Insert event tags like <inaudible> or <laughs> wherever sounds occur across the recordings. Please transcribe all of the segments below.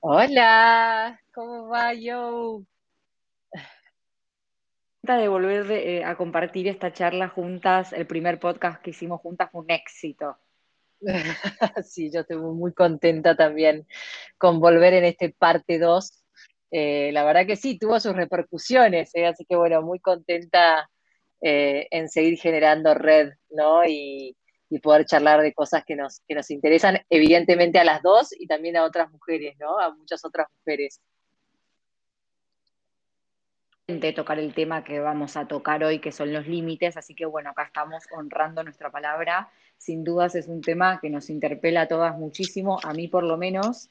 Hola, ¿cómo va yo? de volver eh, a compartir esta charla juntas, el primer podcast que hicimos juntas fue un éxito. <laughs> Sí, yo estoy muy contenta también con volver en este parte 2. Eh, la verdad que sí, tuvo sus repercusiones, eh, así que bueno, muy contenta en seguir generando red, ¿no? Y, y poder charlar de cosas que nos, que nos interesan, evidentemente a las dos y también a otras mujeres, ¿no? A muchas otras mujeres. De tocar el tema que vamos a tocar hoy, que son los límites, así que bueno, acá estamos honrando nuestra palabra. Sin dudas es un tema que nos interpela a todas muchísimo, a mí por lo menos.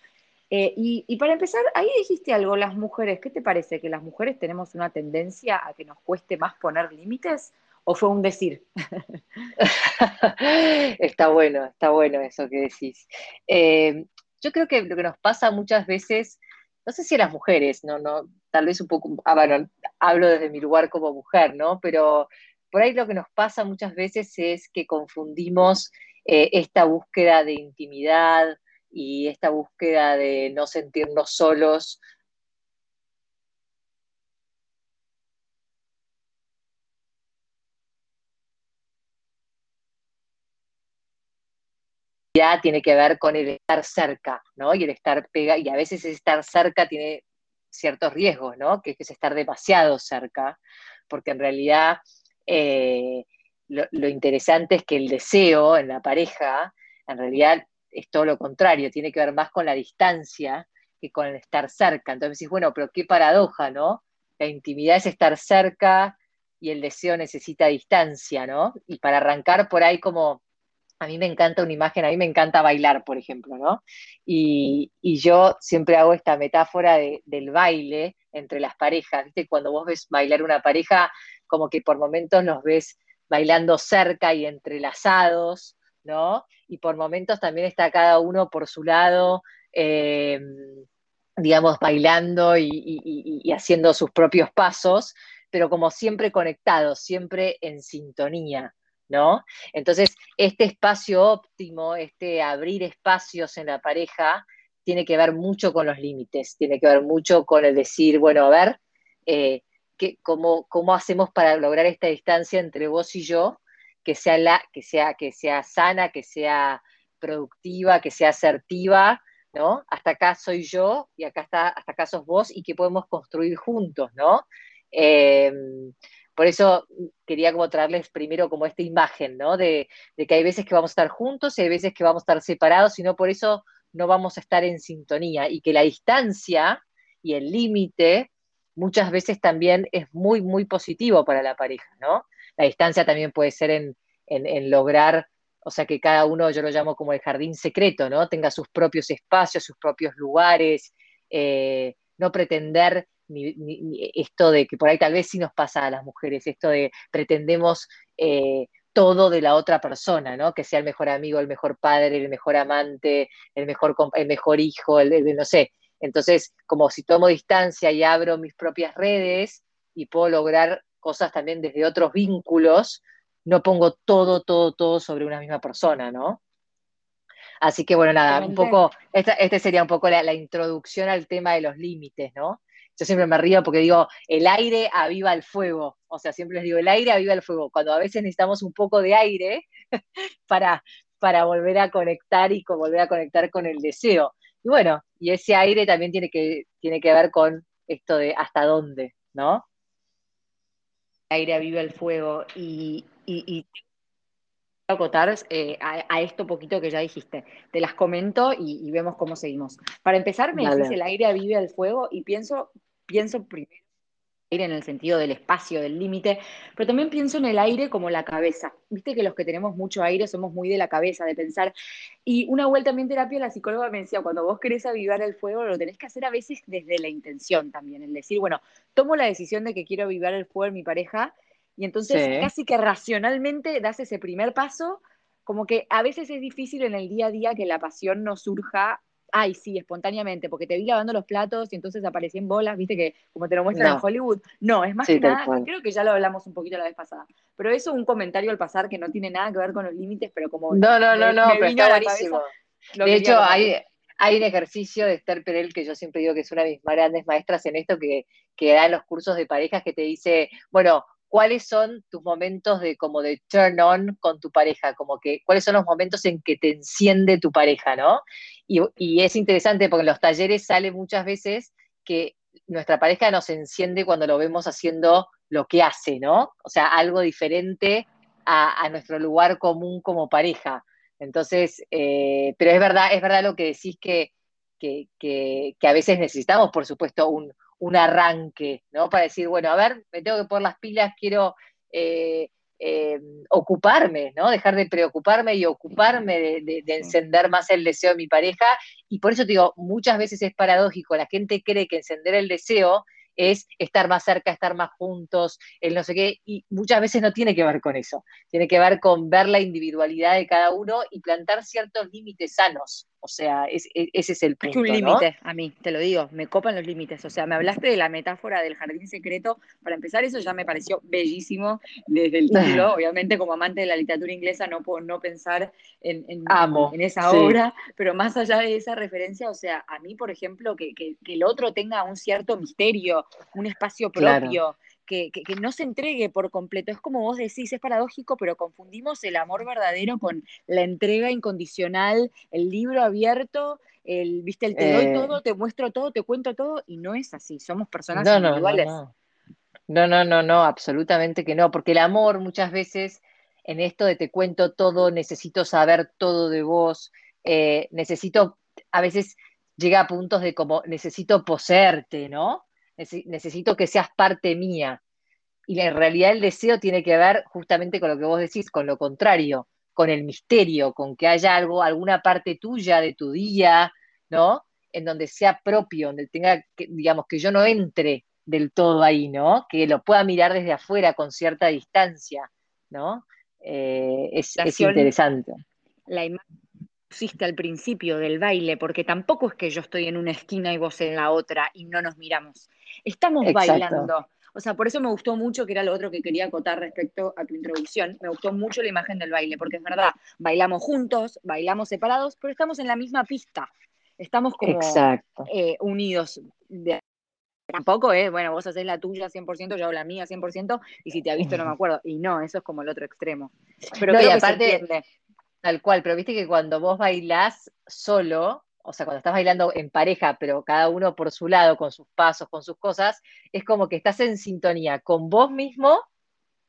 Eh, y, y, para empezar, ahí dijiste algo, las mujeres, ¿qué te parece? ¿Que las mujeres tenemos una tendencia a que nos cueste más poner límites? ¿O fue un decir? <laughs> está bueno, está bueno eso que decís. Eh, yo creo que lo que nos pasa muchas veces, no sé si a las mujeres, no, no, tal vez un poco, ah, bueno, hablo desde mi lugar como mujer, ¿no? Pero por ahí lo que nos pasa muchas veces es que confundimos eh, esta búsqueda de intimidad y esta búsqueda de no sentirnos solos tiene que ver con el estar cerca, ¿no? Y el estar pega, y a veces estar cerca tiene ciertos riesgos, ¿no? Que es estar demasiado cerca, porque en realidad eh, lo, interesante es que el deseo en la pareja, en realidad es todo lo contrario, tiene que ver más con la distancia que con el estar cerca. Entonces decís, bueno, pero qué paradoja, ¿no? La intimidad es estar cerca y el deseo necesita distancia, ¿no? Y para arrancar por ahí como a mí me encanta una imagen, a mí me encanta bailar, por ejemplo, ¿no? Y, yo siempre hago esta metáfora del baile entre las parejas, ¿viste? Cuando vos ves bailar una pareja, como que por momentos los ves bailando cerca y entrelazados, ¿no? Y por momentos también está cada uno por su lado, em, digamos, bailando y haciendo sus propios pasos, pero como siempre conectados, siempre en sintonía. ¿No? Entonces, este espacio óptimo, este abrir espacios en la pareja, tiene que ver mucho con los límites, tiene que ver mucho con el decir, bueno, a ver, eh, cómo, hacemos para lograr esta distancia entre vos y yo, que sea, la, que sea, que sea sana, que sea productiva, que sea asertiva, ¿no? Hasta acá soy yo y acá está, hasta acá sos vos y que podemos construir juntos, ¿no? Eh, por eso quería como traerles primero como esta imagen, ¿no? De, que hay veces que vamos a estar juntos y hay veces que vamos a estar separados y no por eso no vamos a estar en sintonía y que la distancia y el límite muchas veces también es muy, muy positivo para la pareja, ¿no? La distancia también puede ser en, lograr, o sea, que cada uno, yo lo llamo como el jardín secreto, ¿no? Tenga sus propios espacios, sus propios lugares, eh, no pretender esto de que por ahí tal vez sí nos pasa a las mujeres, esto de pretendemos eh, todo de la otra persona, ¿no? Que sea el mejor amigo, el mejor padre, el mejor amante, el mejor, el mejor hijo, el, no sé. Entonces, como si tomo distancia y abro mis propias redes y puedo lograr cosas también desde otros vínculos, no pongo todo, todo, todo sobre una misma persona, ¿no? Así que bueno, nada, un poco, esta, este sería un poco la, la, introducción al tema de los límites, ¿no? Yo siempre me río porque digo, el aire aviva el fuego. O sea, siempre les digo, el aire aviva el fuego. Cuando a veces necesitamos un poco de aire <laughs> para, para volver a conectar y volver a conectar con el deseo. Y bueno, y ese aire también tiene que, tiene que ver con esto de hasta dónde, ¿no? El aire aviva el fuego y, y, acotar eh, a, esto poquito que ya dijiste. Te las comento y, vemos cómo seguimos. Para empezar, me dices el aire aviva el fuego y pienso pienso primero en el sentido del espacio, del límite, pero también pienso en el aire como la cabeza. Viste que los que tenemos mucho aire somos muy de la cabeza, de pensar. Y una vuelta también terapia, la psicóloga me decía, cuando vos querés avivar el fuego, lo tenés que hacer a veces desde la intención también, el decir, bueno, tomo la decisión de que quiero avivar el fuego en mi pareja, y entonces casi que racionalmente das ese primer paso, como que a veces es difícil en el día a día que la pasión no surja ay, sí, espontáneamente, porque te vi lavando los platos y entonces aparecí en bolas, viste que como te lo muestran en Hollywood. No, es más que nada, creo que ya lo hablamos un poquito la vez pasada, pero eso un comentario al pasar que no tiene nada que ver con los límites, pero como no, no, no, no, pero está buenísimo. de hecho, hay, hay un ejercicio de Esther Perel que yo siempre digo que es una de mis grandes maestras en esto, que, que da en los cursos de parejas, que te dice, bueno, ¿cuáles son tus momentos de como de turn on con tu pareja? Como que, ¿cuáles son los momentos en que te enciende tu pareja, no? Y, es interesante porque en los talleres sale muchas veces que nuestra pareja nos enciende cuando lo vemos haciendo lo que hace, ¿no? O sea, algo diferente a, nuestro lugar común como pareja. Entonces, eh, pero es verdad, es verdad lo que decís que, que, a veces necesitamos, por supuesto, un, un, arranque, ¿no? Para decir, bueno, a ver, me tengo que poner las pilas, quiero eh, eh, ocuparme, ¿no? Dejar de preocuparme y ocuparme de, encender más el deseo de mi pareja. Y por eso te digo, muchas veces es paradójico, la gente cree que encender el deseo es estar más cerca, estar más juntos, el no sé qué, y muchas veces no tiene que ver con eso, tiene que ver con ver la individualidad de cada uno y plantar ciertos límites sanos. O sea, ese es el punto. Es un límite, a mí, te lo digo, me copan los límites. O sea, me hablaste de la metáfora del jardín secreto. Para empezar, eso ya me pareció bellísimo desde el título. <laughs> Obviamente, como amante de la literatura inglesa, no puedo no pensar en, en, esa obra, pero más allá de esa referencia, o sea, a mí, por ejemplo, que, que, el otro tenga un cierto misterio, un espacio propio que, no se entregue por completo. Es como vos decís, es paradójico, pero confundimos el amor verdadero con la entrega incondicional, el libro abierto, el, viste, el te doy eh. todo, te muestro todo, te cuento todo, y no es así, somos personas individuales. No no. no, no, absolutamente que no, porque el amor muchas veces en esto de te cuento todo, necesito saber todo de vos, eh, necesito, a veces llega a puntos de como necesito poseerte, ¿no? Necesito que seas parte mía. Y en realidad el deseo tiene que ver justamente con lo que vos decís, con lo contrario, con el misterio, con que haya algo, alguna parte tuya de tu día, ¿no? En donde sea propio, donde tenga, que, digamos, que yo no entre del todo ahí, ¿no? Que lo pueda mirar desde afuera con cierta distancia, ¿no? Eh, es, es, interesante. La imagen pusiste al principio del baile, porque tampoco es que yo estoy en una esquina y vos en la otra y no nos miramos. Estamos bailando. O sea, por eso me gustó mucho, que era lo otro que quería acotar respecto a tu introducción, me gustó mucho la imagen del baile, porque es verdad, bailamos juntos, bailamos separados, pero estamos en la misma pista. Estamos como eh, unidos. tampoco es, bueno, vos haces la tuya 100%, yo hago la mía 100%, y si te ha visto no me <laughs> acuerdo. Y no, eso es como el otro extremo. Pero no, y aparte, tal cual, pero viste que cuando vos bailás solo, o sea, cuando estás bailando en pareja, pero cada uno por su lado, con sus pasos, con sus cosas, es como que estás en sintonía con vos mismo,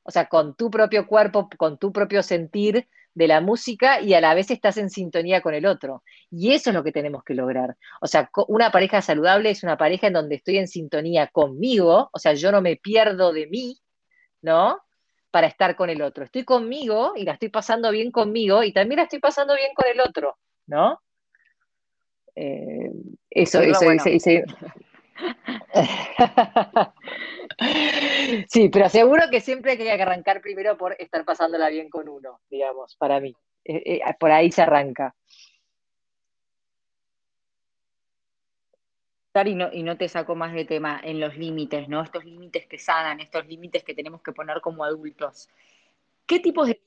o sea, con tu propio cuerpo, con tu propio sentir de la música y a la vez estás en sintonía con el otro. Y eso es lo que tenemos que lograr. O sea, una pareja saludable es una pareja en donde estoy en sintonía conmigo, o sea, yo no me pierdo de mí, ¿no? Para estar con el otro. Estoy conmigo y la estoy pasando bien conmigo y también la estoy pasando bien con el otro, ¿no? Eh, eso, eso, <laughs> sí, pero seguro que siempre hay que arrancar primero por estar pasándola bien con uno, digamos, para mí. Eh, eh, por ahí se arranca. Y no, y no te saco más de tema en los límites, ¿no? Estos límites que sanan, estos límites que tenemos que poner como adultos. ¿Qué tipos de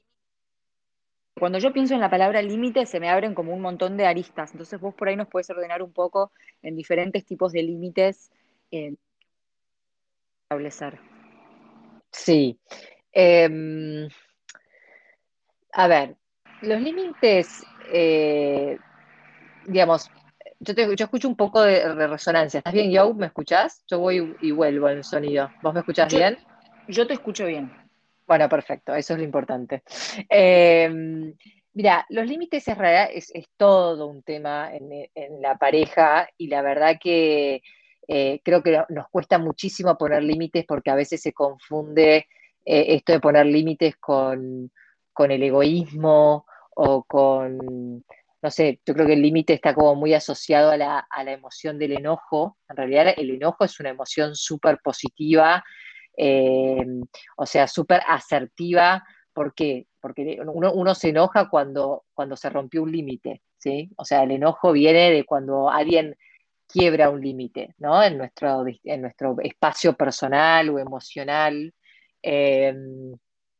cuando yo pienso en la palabra límite, se me abren como un montón de aristas. Entonces vos por ahí nos puedes ordenar un poco en diferentes tipos de límites eh, establecer. Sí. Em, a ver, los límites, eh, digamos, yo, te, yo escucho un poco de, resonancia. ¿Estás bien, Joe? ¿Me escuchás? Yo voy y vuelvo el sonido. ¿Vos me escuchás bien? Yo te escucho bien. Bueno, perfecto, eso es lo importante. Em, mira, los límites es, es, todo un tema en, la pareja y la verdad que eh, creo que nos cuesta muchísimo poner límites porque a veces se confunde eh, esto de poner límites con, el egoísmo o con, no sé, yo creo que el límite está como muy asociado a la, a la emoción del enojo. En realidad el enojo es una emoción súper positiva eh, o sea, súper asertiva. ¿Por qué? Porque uno, se enoja cuando, cuando se rompió un límite, ¿sí? O sea, el enojo viene de cuando alguien quiebra un límite, ¿no? En nuestro, en nuestro espacio personal o emocional. Eh,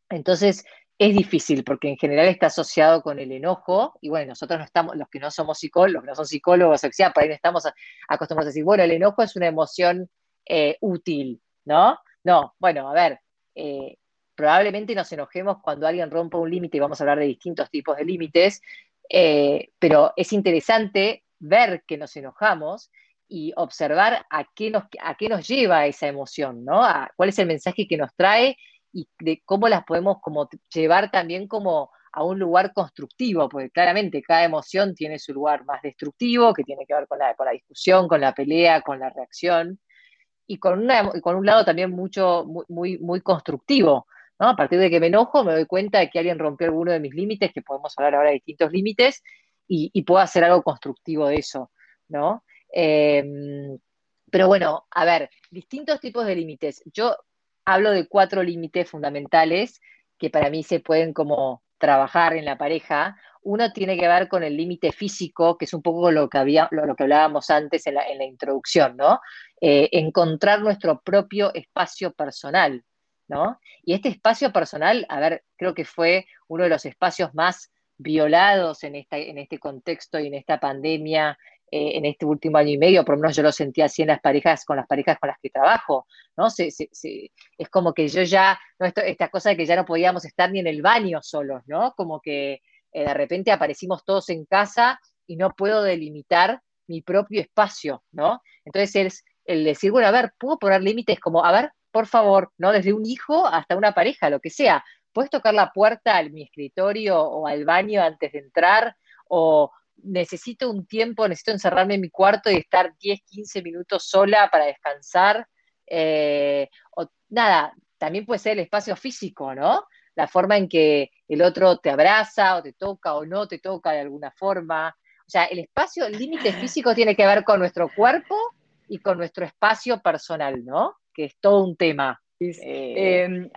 entonces, es difícil porque en general está asociado con el enojo y bueno, nosotros no estamos, los que no somos psicólogos, no son psicólogos, o sea, por ahí no estamos acostumbrados a decir, bueno, el enojo es una emoción eh, útil, ¿no? No, bueno, a ver, eh, probablemente nos enojemos cuando alguien rompa un límite y vamos a hablar de distintos tipos de límites, eh, pero es interesante ver que nos enojamos y observar a qué nos, a qué nos lleva esa emoción, ¿no? A cuál es el mensaje que nos trae y de cómo las podemos como llevar también como a un lugar constructivo, porque claramente cada emoción tiene su lugar más destructivo, que tiene que ver con la, con la discusión, con la pelea, con la reacción, y con, una, con un lado también mucho, muy, muy constructivo, ¿no? A partir de que me enojo, me doy cuenta de que alguien rompió alguno de mis límites, que podemos hablar ahora de distintos límites, y, puedo hacer algo constructivo de eso, ¿no? Em, pero bueno, a ver, distintos tipos de límites. Yo hablo de cuatro límites fundamentales que para mí se pueden como trabajar en la pareja. Uno tiene que ver con el límite físico, que es un poco lo que, había, lo, que hablábamos antes en la, introducción, ¿no? Eh, encontrar nuestro propio espacio personal, ¿no? Y este espacio personal, a ver, creo que fue uno de los espacios más violados en, esta, en este contexto y en esta pandemia eh, en este último año y medio, por lo menos yo lo sentí así en las parejas, con las parejas con las que trabajo, ¿no? es como que yo ya, ¿no? esta cosa de que ya no podíamos estar ni en el baño solos, ¿no? Como que eh, de repente aparecimos todos en casa y no puedo delimitar mi propio espacio, ¿no? Entonces es el decir, bueno, a ver, ¿puedo poner límites como, a ver, por favor, ¿no? Desde un hijo hasta una pareja, lo que sea. ¿Puedes tocar la puerta a mi escritorio o al baño antes de entrar? O, necesito un tiempo, necesito encerrarme en mi cuarto y estar 10, 15 minutos sola para descansar. Eh, o nada, también puede ser el espacio físico, ¿no? La forma en que el otro te abraza o te toca o no te toca de alguna forma. O sea, el espacio, el límite físico tiene que ver con nuestro cuerpo y con nuestro espacio personal, ¿no? Que es todo un tema. Eh, em,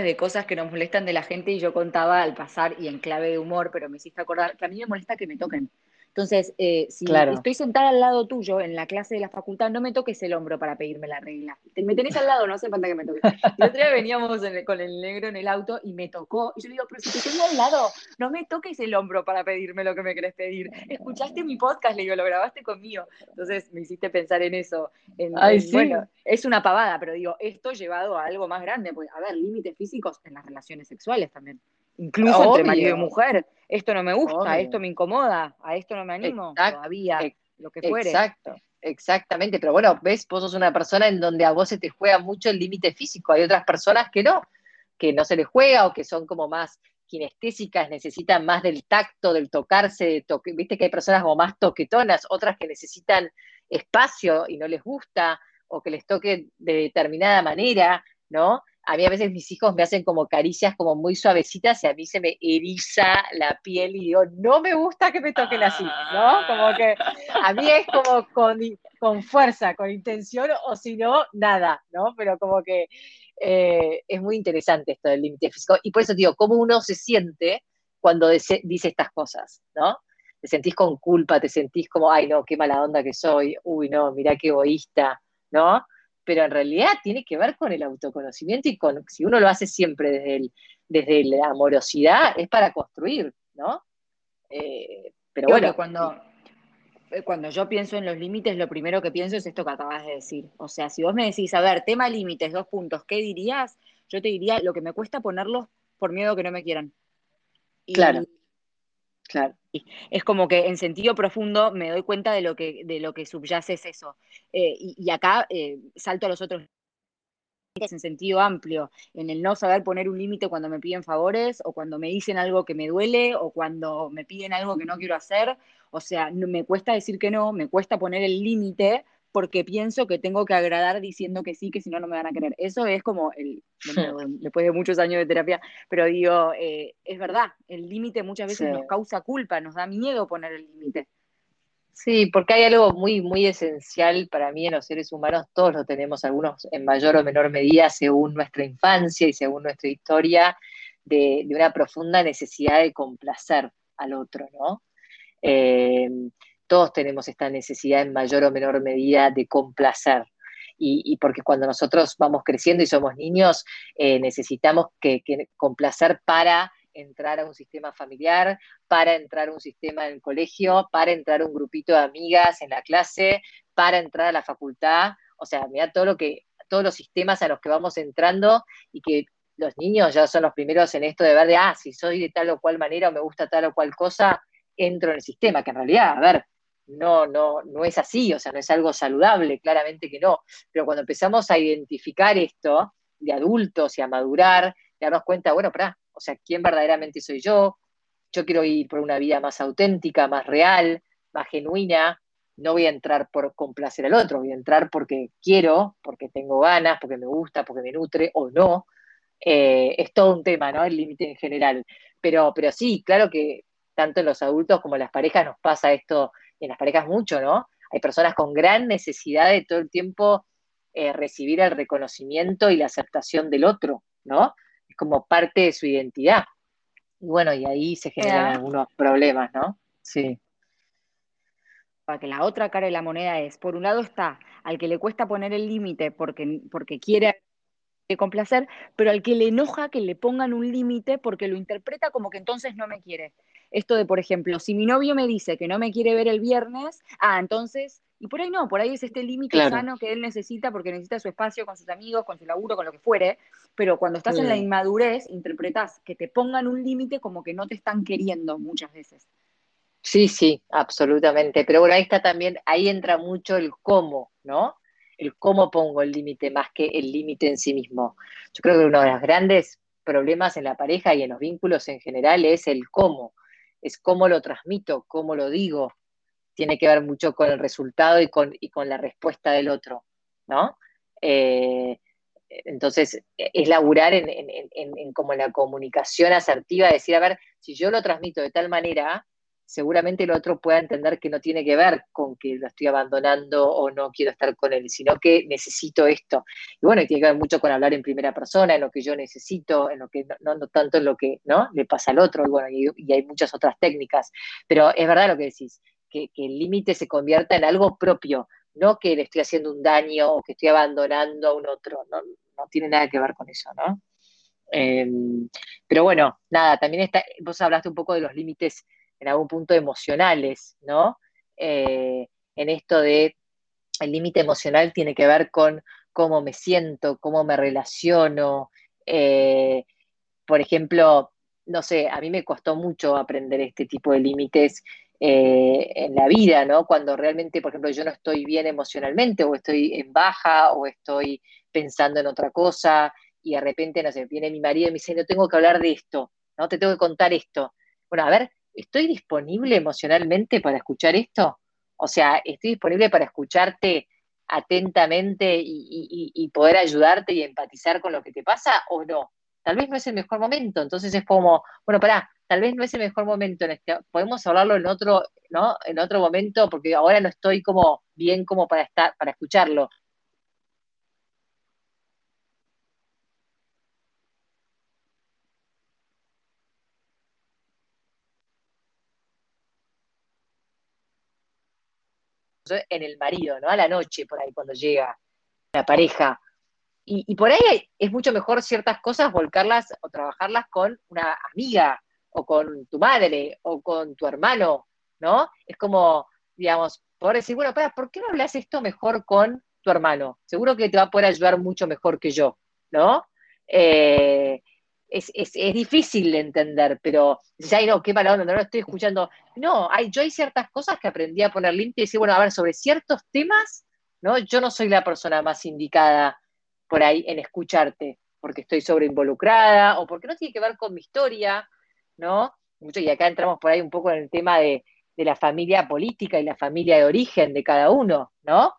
de cosas que nos molestan de la gente y yo contaba al pasar y en clave de humor, pero me hiciste acordar que a mí me molesta que me toquen. Entonces, eh, si estoy sentada al lado tuyo en la clase de la facultad, no me toques el hombro para pedirme la regla. Me tenés al lado, no hace falta que me toques. El otro día veníamos con el negro en el auto y me tocó. Y yo le digo, pero si te tengo al lado, no me toques el hombro para pedirme lo que me querés pedir. Escuchaste mi podcast, le digo, lo grabaste conmigo. Entonces me hiciste pensar en eso. Bueno, es una pavada, pero digo, esto llevado a algo más grande. Pues, a ver, límites físicos en las relaciones sexuales también incluso entre marido y mujer. Esto no me gusta, esto me incomoda, a esto no me animo todavía, lo que fuere. Exacto, exactamente. Pero bueno, ves, vos sos una persona en donde a vos se te juega mucho el límite físico. Hay otras personas que no, que no se les juega o que son como más kinestésicas, necesitan más del tacto, del tocarse, de toque. viste que hay personas como más toquetonas, otras que necesitan espacio y no les gusta, o que les toque de determinada manera, ¿no? A mí a veces mis hijos me hacen como caricias como muy suavecitas y a mí se me eriza la piel y digo, no me gusta que me toquen así, ¿no? Como que a mí es como con, con fuerza, con intención o si no, nada, ¿no? Pero como que eh, es muy interesante esto del límite físico y por eso digo, cómo uno se siente cuando dice, dice estas cosas, ¿no? Te sentís con culpa, te sentís como, ay no, qué mala onda que soy, uy no, mirá qué egoísta, ¿no? Pero en realidad tiene que ver con el autoconocimiento y con, si uno lo hace siempre desde, desde la amorosidad, es para construir, ¿no? Eh, pero bueno. Cuando, eh, cuando yo pienso en los límites, lo primero que pienso es esto que acabas de decir. O sea, si vos me decís, a ver, tema límites, dos puntos, ¿qué dirías? Yo te diría lo que me cuesta ponerlos por miedo que no me quieran. claro. Claro. Es como que en sentido profundo me doy cuenta de lo que, de lo que subyace es eso. Eh, y, acá eh, salto a los otros en sentido amplio, en el no saber poner un límite cuando me piden favores o cuando me dicen algo que me duele o cuando me piden algo que no quiero hacer. O sea, me cuesta decir que no, me cuesta poner el límite porque pienso que tengo que agradar diciendo que sí, que si no, no me van a querer. Eso es como, el, <laughs> después de muchos años de terapia, pero digo, eh, es verdad, el límite muchas veces nos causa culpa, nos da miedo poner el límite. Sí, porque hay algo muy, muy esencial para mí en los seres humanos, todos lo tenemos, algunos en mayor o menor medida, según nuestra infancia y según nuestra historia, de, una profunda necesidad de complacer al otro, ¿no? Eh, todos tenemos esta necesidad en mayor o menor medida de complacer. y, porque cuando nosotros vamos creciendo y somos niños, eh, necesitamos que, complacer para entrar a un sistema familiar, para entrar a un sistema en el colegio, para entrar a un grupito de amigas en la clase, para entrar a la facultad. O sea, mira todo lo que, todos los sistemas a los que vamos entrando y que los niños ya son los primeros en esto de ver de, ah, si soy de tal o cual manera o me gusta tal o cual cosa, entro en el sistema, que en realidad, a ver, no, no, no es así, o sea, no es algo saludable, claramente que no. Pero cuando empezamos a identificar esto de adultos y a madurar, darnos cuenta, bueno, para, o sea, ¿quién verdaderamente soy yo? Yo quiero ir por una vida más auténtica, más real, más genuina. No voy a entrar por complacer al otro, voy a entrar porque quiero, porque tengo ganas, porque me gusta, porque me nutre o no. Eh, es todo un tema, ¿no? El límite en general. Pero, pero sí, claro que tanto en los adultos como en las parejas nos pasa esto, y en las parejas mucho, ¿no? Hay personas con gran necesidad de todo el tiempo eh, recibir el reconocimiento y la aceptación del otro, ¿no? Es como parte de su identidad. Y bueno, y ahí se generan algunos problemas, ¿no? Sí. Para que la otra cara de la moneda es, por un lado está al que le cuesta poner el límite porque, porque quiere complacer, pero al que le enoja que le pongan un límite porque lo interpreta como que entonces no me quiere. Esto de, por ejemplo, si mi novio me dice que no me quiere ver el viernes, ah, entonces, y por ahí no, por ahí es este límite sano que él necesita porque necesita su espacio con sus amigos, con su laburo, con lo que fuere, pero cuando estás en la inmadurez, interpretas que te pongan un límite como que no te están queriendo muchas veces. Sí, sí, absolutamente. Pero bueno, ahí está también, ahí entra mucho el cómo, ¿no? El cómo pongo el límite más que el límite en sí mismo. Yo creo que uno de los grandes problemas en la pareja y en los vínculos en general es el cómo es cómo lo transmito, cómo lo digo. Tiene que ver mucho con el resultado y con, con la respuesta del otro, ¿no? Eh, entonces, es laburar en, en, como la comunicación asertiva, decir, a ver, si yo lo transmito de tal manera, seguramente el otro pueda entender que no tiene que ver con que lo estoy abandonando o no quiero estar con él, sino que necesito esto. Y bueno, tiene que ver mucho con hablar en primera persona, en lo que yo necesito, en lo que no, no tanto en lo que ¿no? le pasa al otro, y bueno, y, hay muchas otras técnicas. Pero es verdad lo que decís, que, el límite se convierta en algo propio, no que le estoy haciendo un daño o que estoy abandonando a un otro, no, no tiene nada que ver con eso, ¿no? Em, pero bueno, nada, también está, vos hablaste un poco de los límites en algún punto emocionales, ¿no? Eh, en esto de el límite emocional tiene que ver con cómo me siento, cómo me relaciono. Eh, por ejemplo, no sé, a mí me costó mucho aprender este tipo de límites eh, en la vida, ¿no? Cuando realmente, por ejemplo, yo no estoy bien emocionalmente o estoy en baja o estoy pensando en otra cosa y de repente, no sé, viene mi marido y me dice, no tengo que hablar de esto, ¿no? Te tengo que contar esto. Bueno, a ver, ¿estoy disponible emocionalmente para escuchar esto? O sea, ¿estoy disponible para escucharte atentamente y, poder ayudarte y empatizar con lo que te pasa o no? Tal vez no es el mejor momento, entonces es como, bueno, pará, tal vez no es el mejor momento, en este, podemos hablarlo en otro, ¿no? En otro momento, porque ahora no estoy como bien como para estar, para escucharlo. En el marido, ¿no? A la noche, por ahí, cuando llega la pareja. Y, por ahí es mucho mejor ciertas cosas volcarlas o trabajarlas con una amiga, o con tu madre, o con tu hermano, ¿no? Es como, digamos, poder decir, bueno, para, ¿por qué no hablas esto mejor con tu hermano? Seguro que te va a poder ayudar mucho mejor que yo, ¿no? Eh, es, difícil de entender, pero dices, ay, no, qué mala no lo estoy escuchando. No, hay, yo hay ciertas cosas que aprendí a poner limpio y decir, bueno, a ver, sobre ciertos temas, ¿no? Yo no soy la persona más indicada por ahí en escucharte, porque estoy sobreinvolucrada o porque no tiene que ver con mi historia, ¿no? Mucho, y acá entramos por ahí un poco en el tema de, la familia política y la familia de origen de cada uno, ¿no?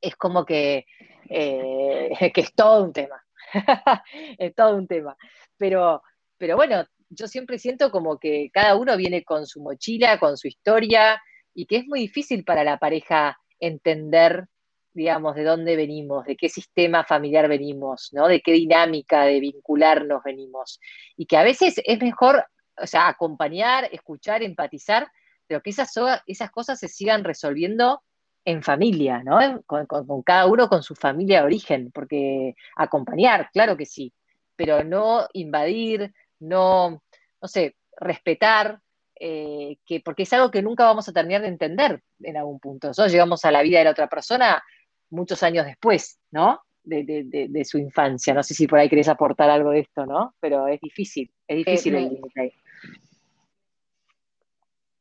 Es como que, eh, <laughs> que es todo un tema. <laughs> es todo un tema. Pero, pero bueno, yo siempre siento como que cada uno viene con su mochila, con su historia, y que es muy difícil para la pareja entender, digamos, de dónde venimos, de qué sistema familiar venimos, ¿no? De qué dinámica de vincularnos venimos. Y que a veces es mejor, o sea, acompañar, escuchar, empatizar, pero que esas, esas cosas se sigan resolviendo en familia, ¿no? Con, cada uno con su familia de origen, porque acompañar, claro que sí, pero no invadir, no, no sé, respetar, eh, que, porque es algo que nunca vamos a terminar de entender en algún punto. Nosotros llegamos a la vida de la otra persona muchos años después, ¿no? De, su infancia. No sé si por ahí querés aportar algo de esto, ¿no? Pero es difícil, es difícil el límite ahí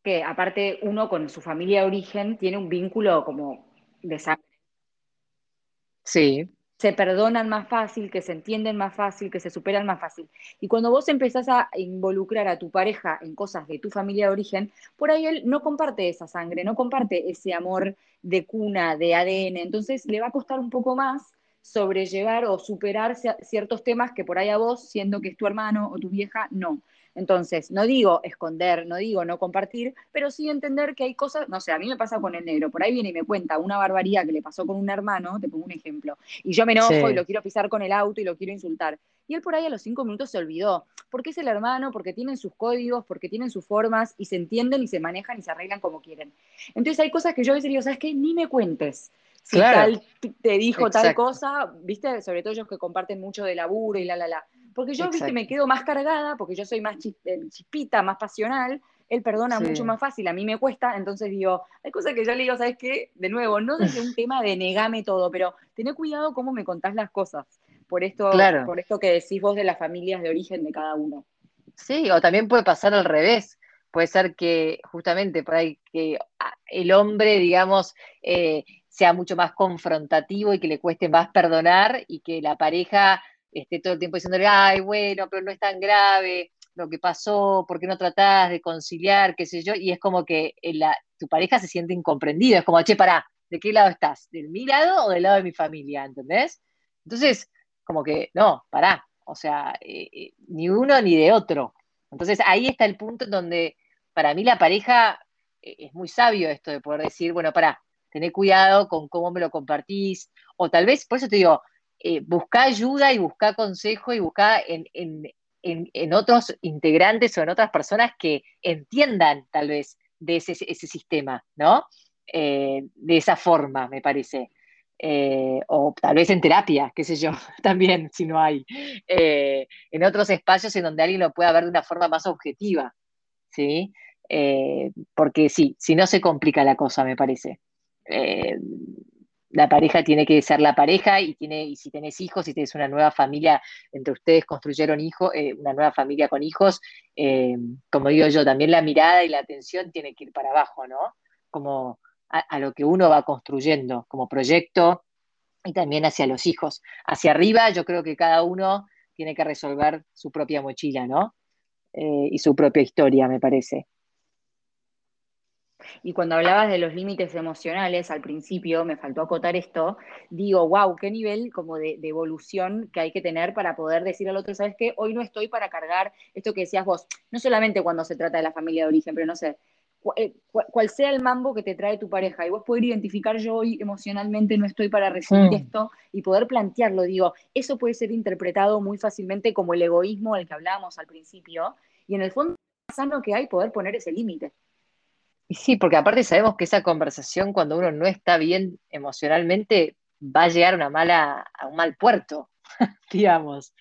que aparte uno con su familia de origen tiene un vínculo como de sangre. Sí. Se perdonan más fácil, que se entienden más fácil, que se superan más fácil. Y cuando vos empezás a involucrar a tu pareja en cosas de tu familia de origen, por ahí él no comparte esa sangre, no comparte ese amor de cuna, de ADN. Entonces le va a costar un poco más sobrellevar o superar ciertos temas que por ahí a vos, siendo que es tu hermano o tu vieja, no. Entonces, no digo esconder, no digo no compartir, pero sí entender que hay cosas, no sé, a mí me pasa con el negro, por ahí viene y me cuenta una barbaridad que le pasó con un hermano, te pongo un ejemplo, y yo me enojo y lo quiero pisar con el auto y lo quiero insultar. Y él por ahí a los cinco minutos se olvidó, porque es el hermano, porque tienen sus códigos, porque tienen sus formas y se entienden y se manejan y se arreglan como quieren. Entonces hay cosas que yo a veces digo, ¿sabes qué? Ni me cuentes si tal te dijo tal cosa, viste, sobre todo ellos que comparten mucho de laburo y la, la, la. Porque yo, viste, me quedo más cargada, porque yo soy más eh, chispita, más pasional, él perdona mucho más fácil, a mí me cuesta, entonces digo, hay cosas que yo le digo, ¿sabes qué? De nuevo, no desde un <laughs> tema de negame todo, pero tené cuidado cómo me contás las cosas, por esto, por esto que decís vos de las familias de origen de cada uno. Sí, o también puede pasar al revés, puede ser que justamente por ahí que ah, el hombre, digamos, eh, sea mucho más confrontativo y que le cueste más perdonar y que la pareja esté todo el tiempo diciéndole, ay, bueno, pero no es tan grave lo que pasó, ¿por qué no tratás de conciliar, qué sé yo? Y es como que la, tu pareja se siente incomprendida, es como, che, pará, ¿de qué lado estás? ¿Del mi lado o del lado de mi familia? ¿Entendés? Entonces, como que, no, pará, o sea, eh, eh, ni uno ni de otro. Entonces ahí está el punto en donde para mí la pareja eh, es muy sabio esto de poder decir, bueno, pará, tené cuidado con cómo me lo compartís, o tal vez, por eso te digo, eh, busca ayuda y busca consejo y busca en, otros integrantes o en otras personas que entiendan tal vez de ese, sistema, ¿no? Eh, de esa forma, me parece. Eh, o tal vez en terapia, qué sé yo, <laughs> también, si no hay, en otros espacios en donde alguien lo pueda ver de una forma más objetiva, ¿sí? porque sí, si no se complica la cosa, me parece la pareja tiene que ser la pareja y tiene y si tenés hijos, si tenés una nueva familia, entre ustedes construyeron hijos, eh, una nueva familia con hijos, eh, como digo yo, también la mirada y la atención tiene que ir para abajo, ¿no? Como a, lo que uno va construyendo como proyecto y también hacia los hijos. Hacia arriba yo creo que cada uno tiene que resolver su propia mochila, ¿no? Eh, y su propia historia, me parece. Y cuando hablabas de los límites emocionales al principio, me faltó acotar esto, digo, wow, qué nivel como de, evolución que hay que tener para poder decir al otro, ¿sabes qué? Hoy no estoy para cargar esto que decías vos, no solamente cuando se trata de la familia de origen, pero no sé, eh, cual sea el mambo que te trae tu pareja y vos poder identificar yo hoy emocionalmente no estoy para recibir mm. esto y poder plantearlo, digo, eso puede ser interpretado muy fácilmente como el egoísmo del que hablábamos al principio y en el fondo es sano que hay poder poner ese límite. Y sí, porque aparte sabemos que esa conversación cuando uno no está bien emocionalmente va a llegar a, una mala, a un mal puerto, <laughs> digamos.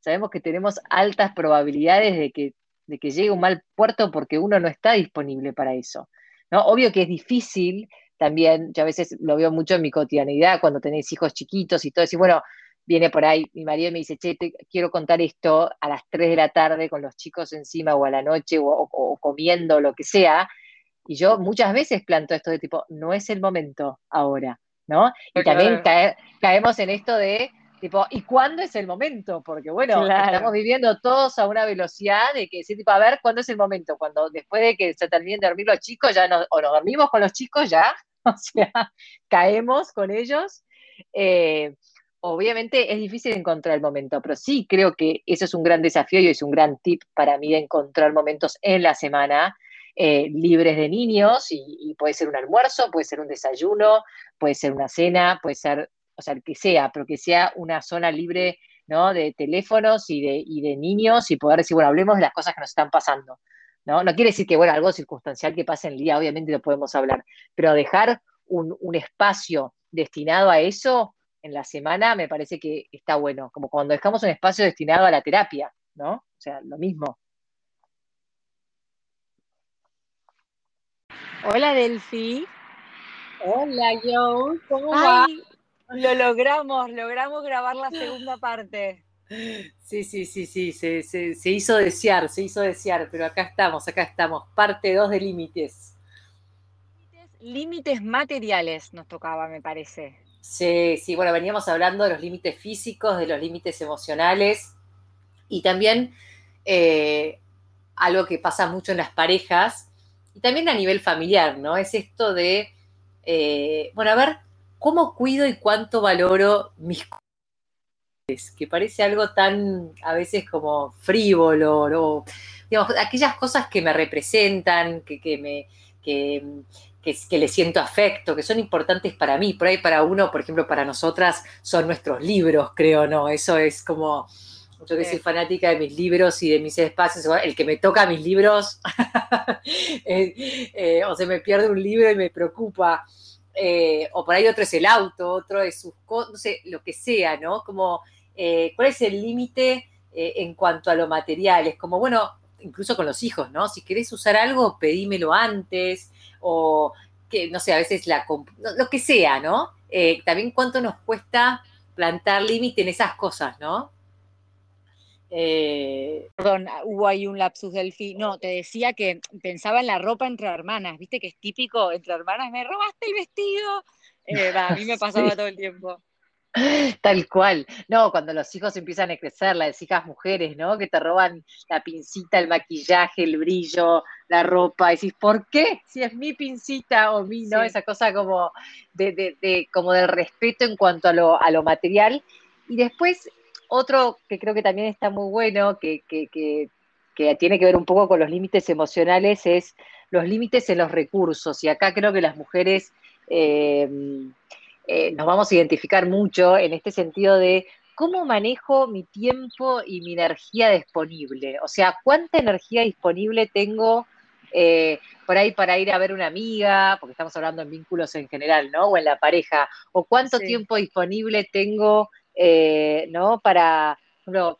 Sabemos que tenemos altas probabilidades de que, de que llegue un mal puerto porque uno no está disponible para eso. ¿no? Obvio que es difícil también, yo a veces lo veo mucho en mi cotidianidad cuando tenéis hijos chiquitos y todo, y bueno, viene por ahí mi marido y me dice, che, te quiero contar esto a las 3 de la tarde con los chicos encima o a la noche o comiendo, lo que sea, y yo muchas veces planto esto de tipo, no es el momento ahora, ¿no? Y también caemos en esto de tipo, ¿y cuándo es el momento? Porque bueno, estamos viviendo todos a una velocidad de que sí, tipo, a ver, ¿cuándo es el momento? Cuando después de que se terminen de dormir los chicos, ya no, o nos dormimos con los chicos ya, <laughs> o sea, caemos con ellos. Eh, obviamente es difícil encontrar el momento, pero sí creo que eso es un gran desafío y es un gran tip para mí de encontrar momentos en la semana eh, libres de niños y, puede ser un almuerzo, puede ser un desayuno, puede ser una cena, puede ser, o sea, que sea, pero que sea una zona libre ¿no? de teléfonos y de, y de niños y poder decir, bueno, hablemos de las cosas que nos están pasando. ¿no? no quiere decir que, bueno, algo circunstancial que pase en el día, obviamente lo podemos hablar, pero dejar un, un espacio destinado a eso en la semana, me parece que está bueno, como cuando dejamos un espacio destinado a la terapia, ¿no? O sea, lo mismo. Hola Delphi. Hola Joe, ¿cómo va? Lo logramos, logramos grabar la segunda parte. Sí, sí, sí, sí, se, se, hizo desear, se hizo desear, pero acá estamos, acá estamos, parte 2 de límites. Límites materiales nos tocaba, me parece. Sí, sí, bueno, veníamos hablando de los límites físicos, de los límites emocionales y también eh, algo que pasa mucho en las parejas y también a nivel familiar, ¿no? Es esto de, eh, bueno, a ver, ¿cómo cuido y cuánto valoro mis que parece algo tan a veces como frívolo, o digamos, aquellas cosas que me representan, que, que me, que, que, le siento afecto, que son importantes para mí. Por ahí para uno, por ejemplo, para nosotras son nuestros libros, creo, ¿no? Eso es como, yo que soy fanática de mis libros y de mis espacios, el que me toca mis libros, <laughs> eh, eh, o se me pierde un libro y me preocupa. Eh, o por ahí otro es el auto, otro es sus cosas, no sé, lo que sea, ¿no? Como, ¿cuál es el límite en cuanto a lo material? Es como, bueno, incluso con los hijos, ¿no? Si querés usar algo, pedímelo antes, o que, no sé, a veces la, lo que sea, ¿no? también cuánto nos cuesta plantar límite en esas cosas, ¿no? Eh, Perdón, hubo ahí un lapsus del fin. No, te decía que pensaba en la ropa entre hermanas, viste que es típico entre hermanas, me robaste el vestido. Eh, a mí me <laughs> pasaba todo el tiempo. Tal cual. No, cuando los hijos empiezan a crecer, las hijas mujeres, ¿no? Que te roban la pincita, el maquillaje, el brillo, la ropa. decís, ¿por qué? Si es mi pincita o mi, ¿no? Esa cosa como de, de, de, como del respeto en cuanto a lo, a lo material. Y después otro que creo que también está muy bueno, que, tiene que ver un poco con los límites emocionales, es los límites en los recursos. Y acá creo que las mujeres eh, eh, nos vamos a identificar mucho en este sentido de cómo manejo mi tiempo y mi energía disponible. O sea, cuánta energía disponible tengo eh, por ahí para ir a ver una amiga, porque estamos hablando en vínculos en general, ¿no? O en la pareja, o cuánto tiempo disponible tengo eh, ¿no? Para,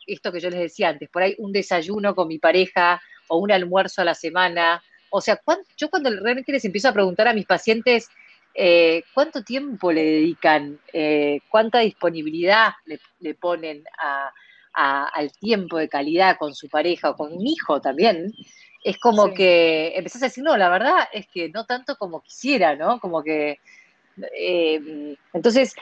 esto que yo les decía antes, por ahí un desayuno con mi pareja o un almuerzo a la semana. O sea, yo cuando realmente les empiezo a preguntar a mis pacientes eh, cuánto tiempo le dedican, eh, cuánta disponibilidad le, ponen al tiempo de calidad con su pareja o con un hijo también, es como que empezás a decir, no, la verdad es que no tanto como quisiera, ¿no? Como que... entonces,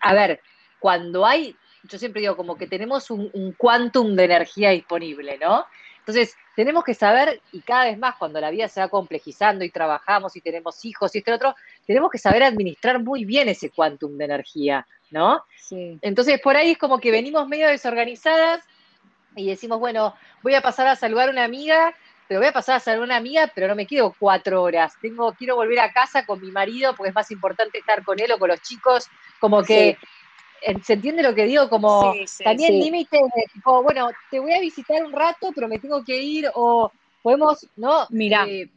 a ver, cuando hay, yo siempre digo, como que tenemos un, quantum de energía disponible, ¿no? Entonces, tenemos que saber, y cada vez más cuando la vida se va complejizando y trabajamos y tenemos hijos y este otro, tenemos que saber administrar muy bien ese quantum de energía, ¿no? Sí. Entonces, por ahí es como que venimos medio desorganizadas y decimos, bueno, voy a pasar a saludar a una amiga, pero voy a pasar a saludar a una amiga, pero no me quedo cuatro horas. Tengo, quiero volver a casa con mi marido porque es más importante estar con él o con los chicos, como que ¿Se entiende lo que digo? Como también límites de tipo, bueno, te voy a visitar un rato, pero me tengo que ir, o podemos, ¿no? Mira, eh,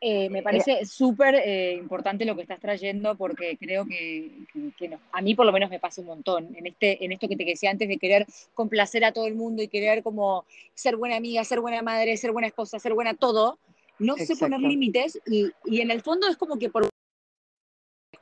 eh, me parece súper eh, importante lo que estás trayendo porque creo que, a mí por lo menos me pasa un montón en, este, en esto que te decía antes de querer complacer a todo el mundo y querer como ser buena amiga, ser buena madre, ser buena esposa, ser buena todo. No sé poner límites y, y en el fondo es como que por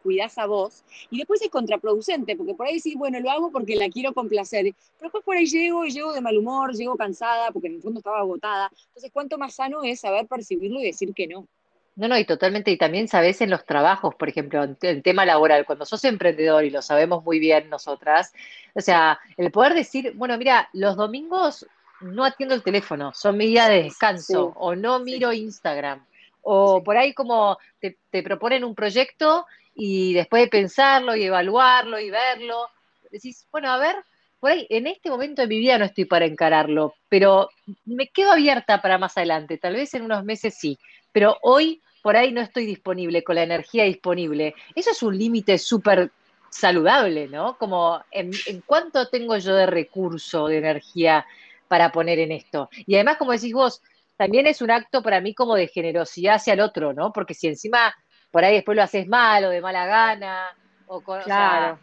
cuidas a vos, y después es contraproducente, porque por ahí sí, bueno, lo hago porque la quiero complacer, pero después por ahí llego y llego de mal humor, llego cansada, porque en el fondo estaba agotada. Entonces, ¿cuánto más sano es saber percibirlo y decir que no? No, no, y totalmente, y también sabes en los trabajos, por ejemplo, en, el tema laboral, cuando sos emprendedor y lo sabemos muy bien nosotras, o sea, el poder decir, bueno, mira, los domingos no atiendo el teléfono, son mi día de descanso, o no miro Instagram, o por ahí como te, te, proponen un proyecto y después de pensarlo y evaluarlo y verlo, decís, bueno, a ver, por ahí, en este momento de mi vida no estoy para encararlo, pero me quedo abierta para más adelante, tal vez en unos meses sí, pero hoy por ahí no estoy disponible, con la energía disponible. Eso es un límite súper saludable, ¿no? Como en, en, cuánto tengo yo de recurso, de energía para poner en esto. Y además, como decís vos, también es un acto para mí como de generosidad hacia el otro, ¿no? Porque si encima por ahí después lo haces mal o de mala gana, o con, Claro.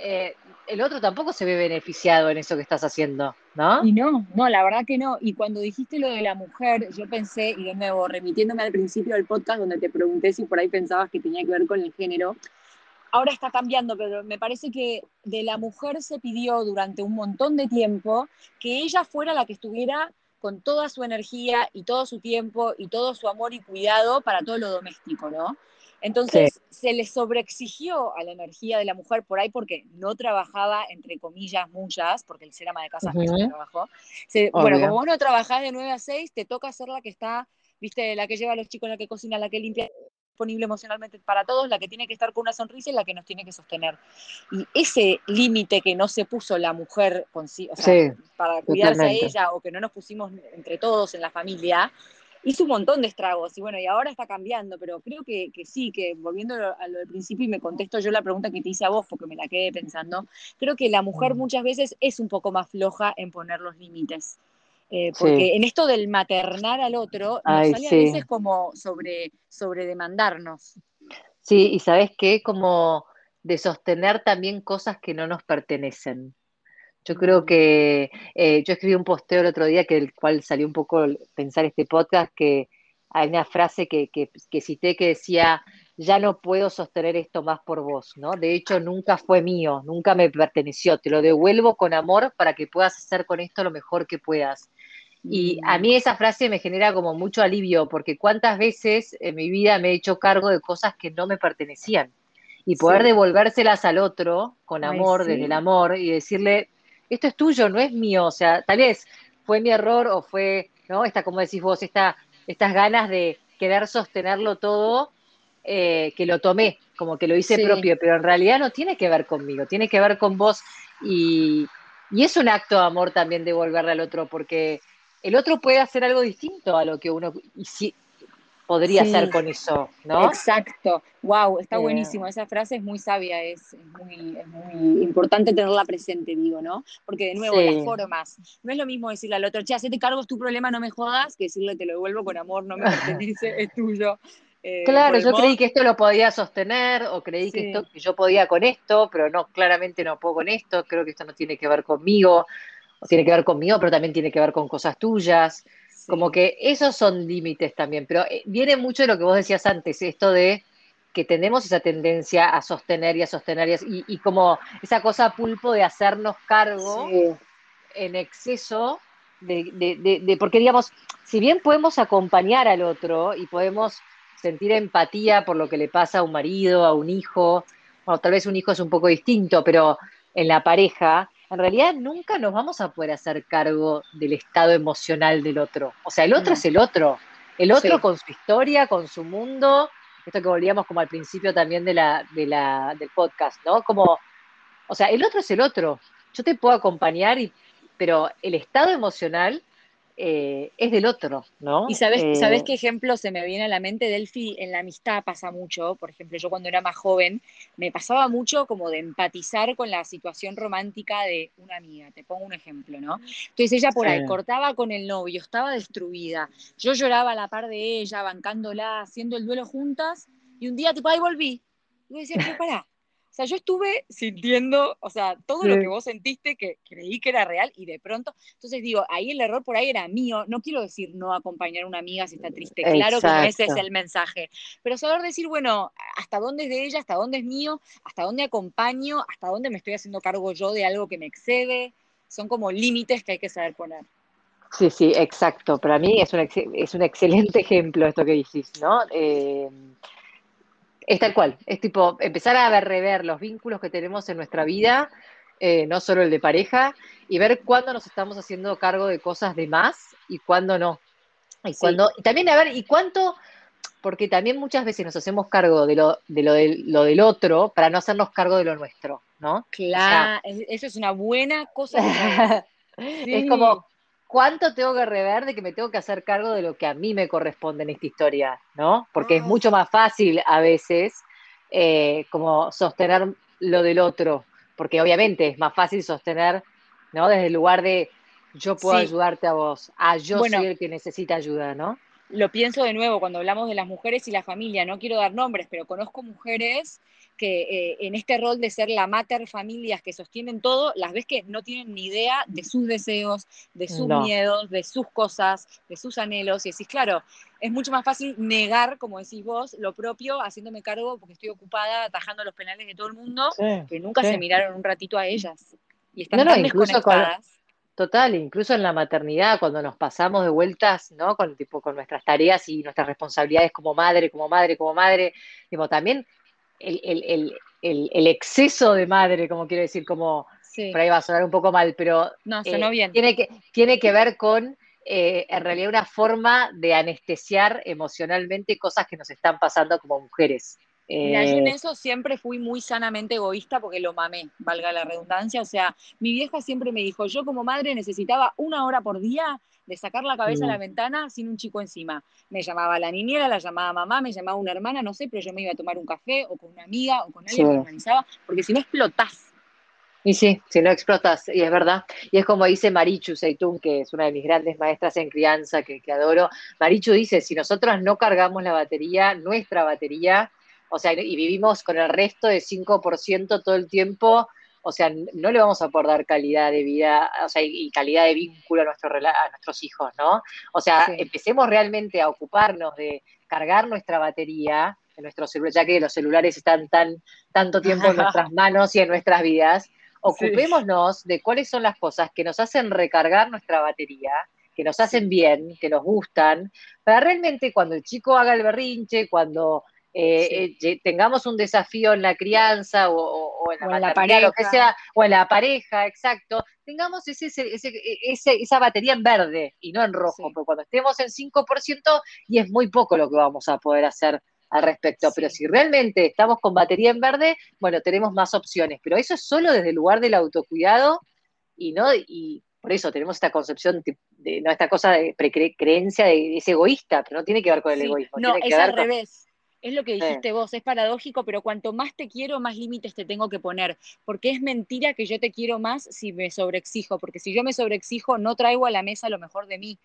eh, el otro tampoco se ve beneficiado en eso que estás haciendo, ¿no? Y no, no, la verdad que no. Y cuando dijiste lo de la mujer, yo pensé, y de nuevo, remitiéndome al principio del podcast donde te pregunté si por ahí pensabas que tenía que ver con el género, ahora está cambiando, pero me parece que de la mujer se pidió durante un montón de tiempo que ella fuera la que estuviera con toda su energía y todo su tiempo y todo su amor y cuidado para todo lo doméstico, ¿no? Entonces se le sobreexigió a la energía de la mujer por ahí porque no trabajaba, entre comillas, muchas, porque el ser ama de casa es Ujú. un trabajo. Se- bueno, como vos no trabajás de 9 a 6, te toca ser la que está, viste, la que lleva a los chicos, la que cocina, la que limpia, disponible emocionalmente para todos, la que tiene que estar con una sonrisa y la que nos tiene que sostener. Y ese límite que no se puso la mujer con o sea, Sí, para cuidarse totalmente. a ella o que no nos pusimos entre todos en la familia, hizo un montón de estragos. Y bueno, y ahora está cambiando, pero creo que, que sí, que volviendo a lo- a lo del principio y me contesto yo la pregunta que te hice a vos porque me la quedé pensando, creo que la mujer Mm. muchas veces es un poco más floja en poner los límites. Eh, porque Sí. en esto del maternar al otro, nos sale sí. a veces como sobre, sobre demandarnos. Sí, y sabes qué, como de sostener también cosas que no nos pertenecen. Yo creo que eh, yo escribí un posteo el otro día que el cual salió un poco pensar este podcast, que hay una frase que, que, que cité que decía, ya no puedo sostener esto más por vos, ¿no? De hecho, nunca fue mío, nunca me perteneció, te lo devuelvo con amor para que puedas hacer con esto lo mejor que puedas. Y a Mm. mí esa frase me genera como mucho alivio, porque cuántas veces en mi vida me he hecho cargo de cosas que no me pertenecían. Y poder Sí. devolvérselas al otro con Ay, amor, sí. desde el amor, y decirle, esto es tuyo, no es mío. O sea, tal vez fue mi error o fue, ¿no? Esta, como decís vos, esta, estas ganas de querer sostenerlo todo, eh, que lo tomé, como que lo hice Sí. propio, pero en realidad no tiene que ver conmigo, tiene que ver con vos. Y, y es un acto de amor también devolverle al otro, porque el otro puede hacer algo distinto a lo que uno y podría Sí. hacer con eso, ¿no? Exacto. Wow, está Eh. buenísimo. Esa frase es muy sabia, es, es muy, es muy importante tenerla presente, digo, ¿no? Porque de nuevo, Sí. las formas. No es lo mismo decirle al otro, che, hacete cargo, es tu problema, no me jodas, que decirle te lo devuelvo con amor, no me <laughs> pertenece, es tuyo. Eh, Claro, yo modo- creí que esto lo podía sostener o creí que, esto, que yo podía con esto, pero no, claramente no puedo con esto, creo que esto no tiene que ver conmigo, tiene que ver conmigo, pero también tiene que ver con cosas tuyas. Sí. Como que esos son límites también, pero eh, viene mucho de lo que vos decías antes, esto de que tenemos esa tendencia a sostener y a sostener y, y, y como esa cosa pulpo de hacernos cargo Sí. en exceso de, de- de- de- porque digamos, si bien podemos acompañar al otro y podemos sentir empatía por lo que le pasa a un marido, a un hijo, bueno, tal vez un hijo es un poco distinto, pero en la pareja, en realidad nunca nos vamos a poder hacer cargo del estado emocional del otro. O sea, el otro No. es el otro, el otro Sí. con su historia, con su mundo, esto que volvíamos como al principio también de la, de la, del podcast, ¿no? Como, o sea, el otro es el otro. Yo te puedo acompañar, y, pero el estado emocional eh, es del otro, ¿no? Y sabes, Eh, ¿sabes qué ejemplo se me viene a la mente, Delphi? En la amistad pasa mucho. Por ejemplo, yo cuando era más joven me pasaba mucho como de empatizar con la situación romántica de una amiga. Te pongo un ejemplo, ¿no? Entonces ella por ahí Sí. cortaba con el novio, estaba destruida. Yo lloraba a la par de ella, bancándola, haciendo el duelo juntas. Y un día, tipo, ahí volví. Y yo decía, pero pará. O sea, yo estuve sintiendo, o sea, todo lo que vos sentiste que creí que era real y de pronto entonces digo, ahí el error por ahí era mío. No quiero decir no acompañar a una amiga si está triste. Claro que ese es el mensaje. Pero saber decir, bueno, hasta dónde es de ella, hasta dónde es mío, hasta dónde acompaño, hasta dónde me estoy haciendo cargo yo de algo que me excede. Son como límites que hay que saber poner. Sí, sí, exacto. Para mí es un, ex- es un excelente <laughs> ejemplo esto que decís, ¿no? Eh, es tal cual, es tipo empezar a ver, rever los vínculos que tenemos en nuestra vida, eh, no solo el de pareja, y ver cuándo nos estamos haciendo cargo de cosas de más y cuándo no. Y Sí. cuándo, y también a ver, y cuánto, porque también muchas veces nos hacemos cargo de lo, de lo, del, lo del otro para no hacernos cargo de lo nuestro, ¿no? Claro, es- eso es una buena cosa. <laughs> Es como, ¿cuánto tengo que rever de que me tengo que hacer cargo de lo que a mí me corresponde en esta historia, ¿no? Porque es Ah. mucho más fácil a veces eh, como sostener lo del otro, porque obviamente es más fácil sostener, ¿no? Desde el lugar de yo puedo Sí. ayudarte a vos, ah, yo Bueno. soy el que necesita ayuda, ¿no? Lo pienso de nuevo cuando hablamos de las mujeres y la familia, no quiero dar nombres, pero conozco mujeres que eh, en este rol de ser la mater familias que sostienen todo, las ves que no tienen ni idea de sus deseos, de sus miedos, de sus cosas, de sus anhelos, y decís, claro, es mucho más fácil negar, como decís vos, lo propio, haciéndome cargo porque estoy ocupada atajando los penales de todo el mundo, que nunca se miraron un ratito a ellas. Y están tan desconectadas. Total, incluso en la maternidad, cuando nos pasamos de vueltas, ¿no? Con, tipo, con nuestras tareas y nuestras responsabilidades como madre, como madre, como madre, tipo, también el, exceso de madre, como quiero decir, como, por ahí va a sonar un poco mal, pero no, sonó eh, bien. Tiene, que, tiene que ver con, eh, en realidad, una forma de anestesiar emocionalmente cosas que nos están pasando como mujeres. Mira, yo en eh, eso siempre fui muy sanamente egoísta porque lo mamé, valga la redundancia. O sea, mi vieja siempre me dijo, yo como madre necesitaba una hora por día de sacar la cabeza a la mm. ventana sin un chico encima. Me llamaba la niñera, la llamaba mamá, me llamaba una hermana, no sé, pero yo me iba a tomar un café o con una amiga o con alguien que organizaba, porque si no explotás. Y sí, si no explotas, y es verdad. Y es como dice Marichu Seitún, que es una de mis grandes maestras en crianza que, que adoro. Marichu dice, si nosotros no cargamos la batería, nuestra batería, o sea, y vivimos con el resto de 5% todo el tiempo, o sea, no le vamos a poder dar calidad de vida, o sea, y, calidad de vínculo a, nuestro, a nuestros hijos, ¿no? O sea, empecemos realmente a ocuparnos de cargar nuestra batería en nuestro celular, ya que los celulares están tan tanto tiempo en nuestras <laughs> manos y en nuestras vidas, ocupémonos de cuáles son las cosas que nos hacen recargar nuestra batería, que nos hacen bien, que nos gustan, para realmente cuando el chico haga el berrinche, cuando eh, eh, tengamos un desafío en la crianza o, en la, pareja, lo que sea, o en la pareja, exacto, tengamos ese, esa batería en verde y no en rojo, porque cuando estemos en 5% y es muy poco lo que vamos a poder hacer al respecto, pero si realmente estamos con batería en verde, bueno, tenemos más opciones, pero eso es solo desde el lugar del autocuidado y no y por eso tenemos esta concepción de, no esta cosa de creencia de, es egoísta, pero no tiene que ver con el egoísmo. No, es al revés. Es lo que dijiste vos, es paradójico, pero cuanto más te quiero, más límites te tengo que poner, porque es mentira que yo te quiero más si me sobreexijo, porque si yo me sobreexijo no traigo a la mesa lo mejor de mí.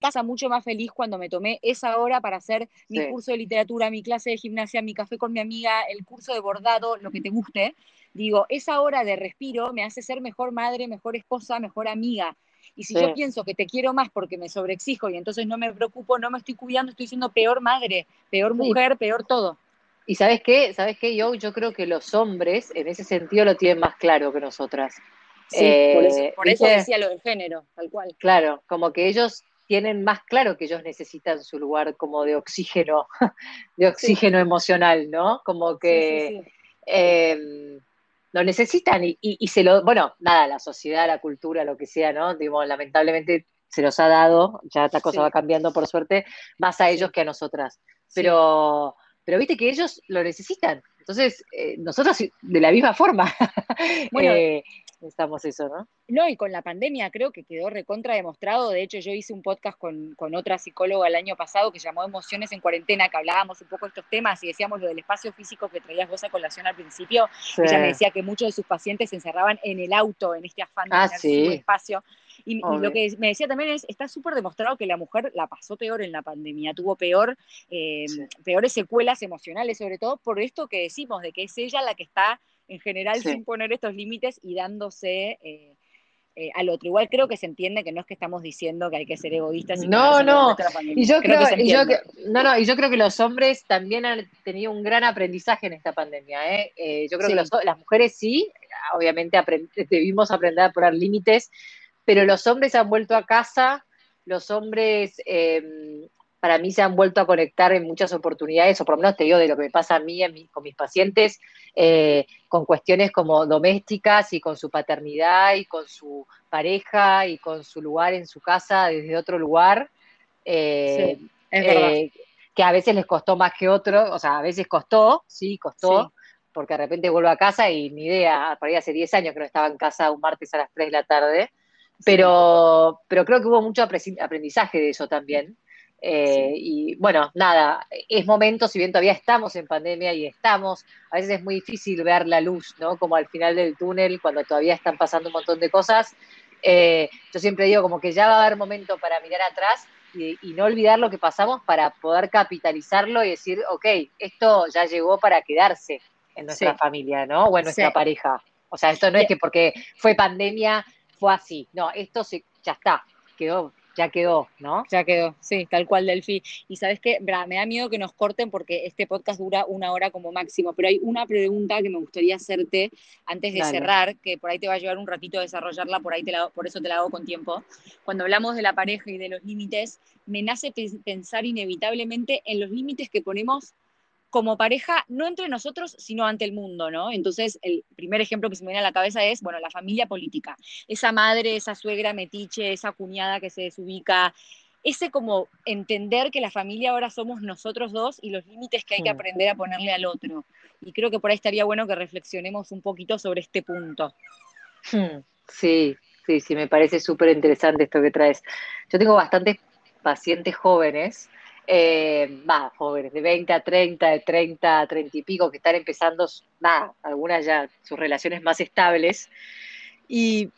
casa mucho más feliz cuando me tomé esa hora para hacer mi curso de literatura, mi clase de gimnasia, mi café con mi amiga, el curso de bordado, lo que te guste. Digo, esa hora de respiro me hace ser mejor madre, mejor esposa, mejor amiga. Y si yo pienso que te quiero más porque me sobreexijo y entonces no me preocupo, no me estoy cuidando, estoy siendo peor madre, peor mujer, peor todo. Y sabes qué, sabes qué, yo, yo creo que los hombres en ese sentido lo tienen más claro que nosotras. Sí, por, eso, eh, decía lo del género, tal cual. Claro, como que ellos tienen más claro que ellos necesitan su lugar como de oxígeno, <laughs> de oxígeno emocional, ¿no? Como que em, lo necesitan y, se lo, bueno, nada, la sociedad, la cultura, lo que sea, ¿no? Digo, lamentablemente se los ha dado, ya esta cosa va cambiando por suerte, más a ellos que a nosotras. Pero, pero viste que ellos lo necesitan. Entonces, eh, nosotros de la misma forma. Bueno, <laughs> eh, necesitamos eso, ¿no? No, y con la pandemia creo que quedó recontra demostrado. De hecho, yo hice un podcast con, otra psicóloga el año pasado que llamó Emociones en Cuarentena, que hablábamos un poco de estos temas y decíamos lo del espacio físico que traías vos a colación al principio. Ella me decía que muchos de sus pacientes se encerraban en el auto, en este afán de ah, tener su espacio. Y, lo que me decía también es, está súper demostrado que la mujer la pasó peor en la pandemia, tuvo peor, eh, peores secuelas emocionales, sobre todo por esto que decimos, de que es ella la que está en general sin poner estos límites y dándose eh, eh, al otro. Igual creo que se entiende que no es que estamos diciendo que hay que ser egoístas. Y no, no. Y yo creo, y yo no, no, y yo creo que los hombres también han tenido un gran aprendizaje en esta pandemia. ¿eh? eh yo creo que las mujeres sí, obviamente debimos aprender a poner límites, pero los hombres han vuelto a casa, los hombres em, para mí se han vuelto a conectar en muchas oportunidades, o por lo menos te digo de lo que me pasa a mí, con mis pacientes, eh, con cuestiones como domésticas y con su paternidad y con su pareja y con su lugar en su casa desde otro lugar. Eh, eh, que a veces les costó más que otro, o sea, a veces costó, sí, costó, porque de repente vuelvo a casa y ni idea, por ahí hace 10 años que no estaba en casa un martes a las 3 de la tarde, pero, pero creo que hubo mucho aprendizaje de eso también. Eh, y bueno, nada, es momento, si bien todavía estamos en pandemia y estamos, a veces es muy difícil ver la luz, ¿no? Como al final del túnel, cuando todavía están pasando un montón de cosas. Eh, yo siempre digo como que ya va a haber momento para mirar atrás, y, no olvidar lo que pasamos para poder capitalizarlo y decir, ok, esto ya llegó para quedarse en nuestra familia, ¿no? O en nuestra pareja. O sea, esto no es que porque fue pandemia fue así. No, esto se, ya está, quedó ya quedó, ¿no? Ya quedó, sí, tal cual, Delphi. Y sabes qué, me da miedo que nos corten porque este podcast dura una hora como máximo, pero hay una pregunta que me gustaría hacerte antes de cerrar, que por ahí te va a llevar un ratito a desarrollarla, por, ahí te la, por eso te la hago con tiempo. Cuando hablamos de la pareja y de los límites, me nace pensar inevitablemente en los límites que ponemos como pareja, no entre nosotros, sino ante el mundo, ¿no? Entonces, el primer ejemplo que se me viene a la cabeza es, bueno, la familia política. Esa madre, esa suegra metiche, esa cuñada que se desubica, ese como entender que la familia ahora somos nosotros dos y los límites que hay que aprender a ponerle al otro. Y creo que por ahí estaría bueno que reflexionemos un poquito sobre este punto. Hmm, sí, sí, sí, me parece súper interesante esto que traes. Yo tengo bastantes pacientes jóvenes eh, más jóvenes, de 20 a 30, de 30 a 30 y pico, que están empezando, nada, algunas ya sus relaciones más estables. Y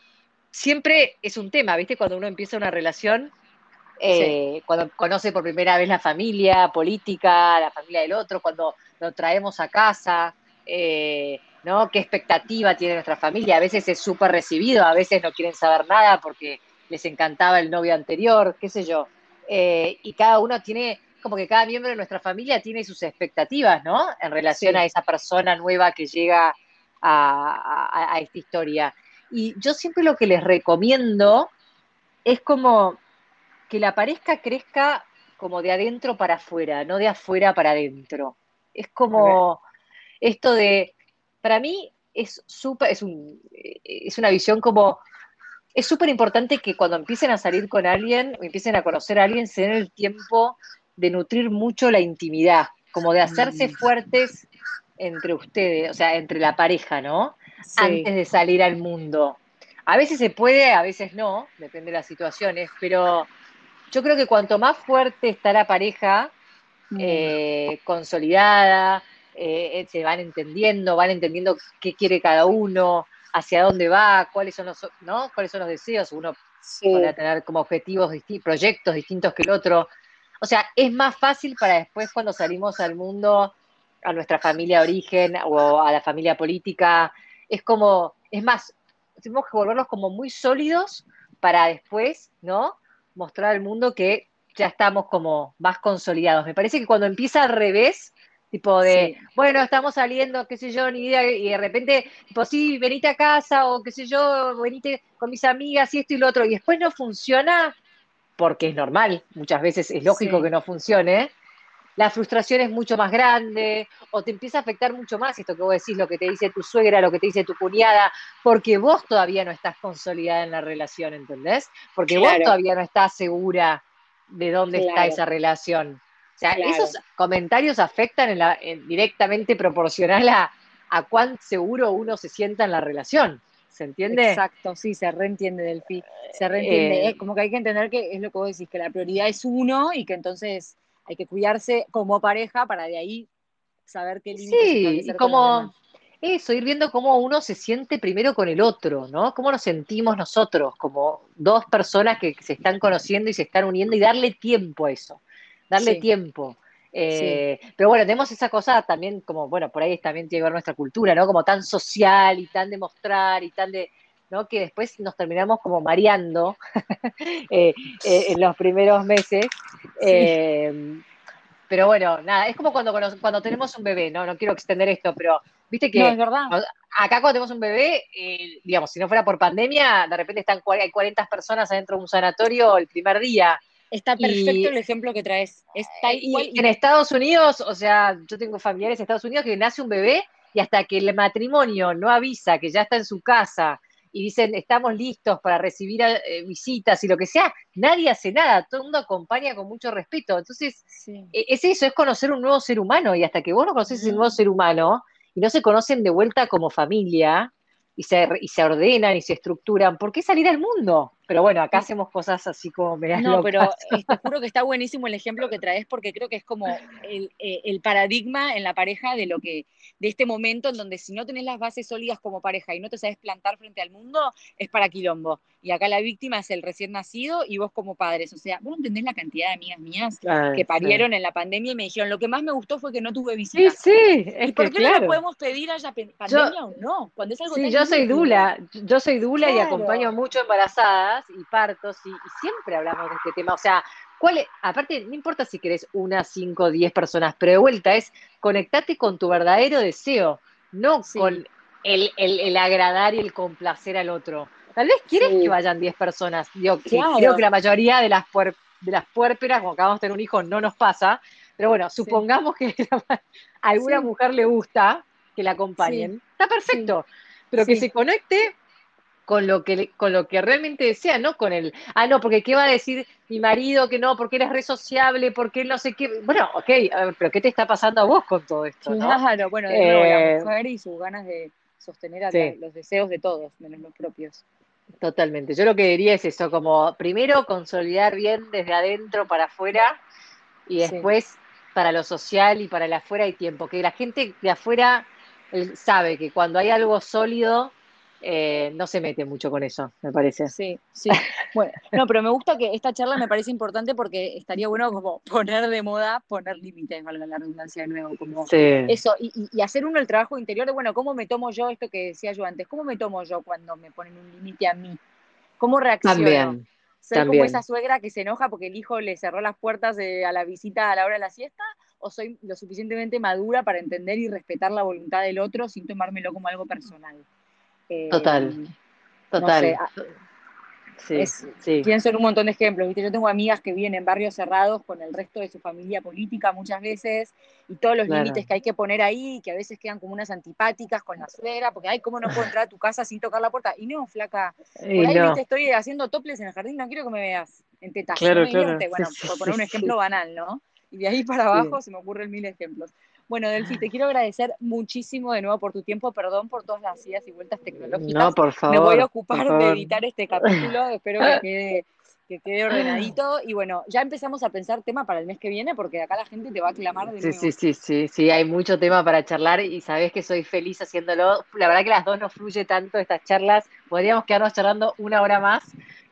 siempre es un tema, ¿viste? Cuando uno empieza una relación, eh, cuando conoce por primera vez la familia política, la familia del otro, cuando lo traemos a casa, eh, ¿no? ¿Qué expectativa tiene nuestra familia? A veces es súper recibido, a veces no quieren saber nada porque les encantaba el novio anterior, qué sé yo. Eh, y cada uno tiene, como que cada miembro de nuestra familia tiene sus expectativas, ¿no? En relación a esa persona nueva que llega a, esta historia. Y yo siempre lo que les recomiendo es como que la pareja crezca como de adentro para afuera, no de afuera para adentro. Es como esto de, para mí es súper, es, un, es una visión como es súper importante que cuando empiecen a salir con alguien o empiecen a conocer a alguien, se den el tiempo de nutrir mucho la intimidad, como de hacerse mm. fuertes entre ustedes, o sea, entre la pareja, ¿no? Antes de salir al mundo. A veces se puede, a veces no, depende de las situaciones, pero yo creo que cuanto más fuerte está la pareja, mm. eh, consolidada, eh, se van entendiendo, van entendiendo qué quiere cada uno, hacia dónde va, cuáles son los, ¿no? cuáles son los deseos, uno puede tener como objetivos, proyectos distintos que el otro. O sea, es más fácil para después cuando salimos al mundo, a nuestra familia de origen o a la familia política, es como, es más, tenemos que volverlos como muy sólidos para después, ¿no? Mostrar al mundo que ya estamos como más consolidados. Me parece que cuando empieza al revés, Tipo de, bueno, estamos saliendo, qué sé yo, ni idea, y de repente, tipo, sí, venite a casa, o qué sé yo, venite con mis amigas, y esto y lo otro, y después no funciona, porque es normal, muchas veces es lógico que no funcione, la frustración es mucho más grande, o te empieza a afectar mucho más esto que vos decís, lo que te dice tu suegra, lo que te dice tu cuñada, porque vos todavía no estás consolidada en la relación, ¿entendés? Porque vos todavía no estás segura de dónde está esa relación. O sea, esos comentarios afectan directamente proporcional a, a cuán seguro uno se sienta en la relación. ¿Se entiende? Exacto, sí, se reentiende del Se reentiende. Eh, como que hay que entender que es lo que vos decís, que la prioridad es uno y que entonces hay que cuidarse como pareja para de ahí saber qué límites Sí, y como eso, ir viendo cómo uno se siente primero con el otro, ¿no? Cómo nos sentimos nosotros, como dos personas que se están conociendo y se están uniendo y darle tiempo a eso darle tiempo. Eh, pero bueno, tenemos esa cosa también como, bueno, por ahí también tiene que ver nuestra cultura, ¿no? Como tan social y tan de mostrar y tan de, ¿no? Que después nos terminamos como mareando <laughs> eh, eh, en los primeros meses. pero bueno, nada, es como cuando, cuando tenemos un bebé, ¿no? No quiero extender esto, pero viste que no, es verdad. acá cuando tenemos un bebé, digamos, si no fuera por pandemia, de repente están hay 40 personas adentro de un sanatorio el primer día. Está perfecto el ejemplo que traes. Está igual. en Estados Unidos, o sea, yo tengo familiares en Estados Unidos que nace un bebé y hasta que el matrimonio no avisa que ya está en su casa y dicen estamos listos para recibir eh, visitas y lo que sea, nadie hace nada, todo el mundo acompaña con mucho respeto. Entonces, e, es eso, es conocer un nuevo ser humano y hasta que vos no conoces ese nuevo ser humano y no se conocen de vuelta como familia y se, y se ordenan y se estructuran, ¿por qué salir al mundo? Pero bueno, acá hacemos cosas así como me No, pero eh, te juro que está buenísimo el ejemplo que traes porque creo que es como el, eh, el, paradigma en la pareja de lo que, de este momento en donde si no tenés las bases sólidas como pareja y no te sabes plantar frente al mundo, es para quilombo. Y acá la víctima es el recién nacido y vos como padres. O sea, vos no entendés la cantidad de amigas mías que parieron en la pandemia y me dijeron, lo que más me gustó fue que no tuve visitas. Sí, sí. ¿Y por qué no podemos pedir haya pandemia o no? Cuando es algo sí, yo soy dula, yo soy dula y acompaño mucho embarazadas y partos y, siempre hablamos de este tema. O sea, ¿cuál es? aparte, no importa si querés una, cinco, diez personas, pero de vuelta es conectate con tu verdadero deseo, no con el, el, agradar y el complacer al otro. Tal vez quieres que vayan diez personas. Yo creo que la mayoría de las, de las puérperas, cuando acabamos de tener un hijo, no nos pasa. Pero bueno, supongamos que <laughs> a alguna mujer le gusta que la acompañen. Está perfecto. Pero que se conecte con lo que con lo que realmente desea, no con el, ah, no, porque qué va a decir mi marido que no, porque eres re sociable, porque no sé qué. Bueno, ok, pero ¿qué te está pasando a vos con todo esto? Claro, bueno, de nuevo, la eh, mujer y sus ganas de sostener los deseos de todos, menos los propios. Totalmente. Yo lo que diría es eso, como primero consolidar bien desde adentro para afuera y después para lo social y para el afuera hay tiempo. Que la gente de afuera sabe que cuando hay algo sólido eh, no se mete mucho con eso, me parece. Sí, sí. Bueno, no, pero me gusta que esta charla me parece importante porque estaría bueno como poner de moda, poner límites, valga la redundancia de nuevo, como eso, y, hacer uno el trabajo interior de, bueno, ¿cómo me tomo yo esto que decía yo antes? ¿Cómo me tomo yo cuando me ponen un límite a mí? ¿Cómo reacciono? También. ¿Soy como esa suegra que se enoja porque el hijo le cerró las puertas a la visita a la hora de la siesta? ¿O soy lo suficientemente madura para entender y respetar la voluntad del otro sin tomármelo como algo personal? Total, total. sí, Pienso en un montón de ejemplos. ¿viste? Yo tengo amigas que viven en barrios cerrados con el resto de su familia política muchas veces y todos los límites que hay que poner ahí, que a veces quedan como unas antipáticas con la suegra, porque, ay, ¿cómo no puedo entrar a tu casa sin tocar la puerta? Y no, flaca, por ahí estoy haciendo toples en el jardín, no quiero que me veas en tetas. Claro, Bueno, por poner un ejemplo banal, ¿no? Y de ahí para abajo se me ocurren mil ejemplos. Bueno, Delphi, te quiero agradecer muchísimo de nuevo por tu tiempo, perdón por todas las idas y vueltas tecnológicas. No, por favor. Me voy a ocupar de editar este capítulo, <laughs> espero que quede, ordenadito. Y bueno, ya empezamos a pensar tema para el mes que viene, porque acá la gente te va a clamar de sí, Sí, sí, sí, sí, hay mucho tema para charlar y sabes que soy feliz haciéndolo. La verdad que las dos nos fluye tanto estas charlas, podríamos quedarnos charlando una hora más.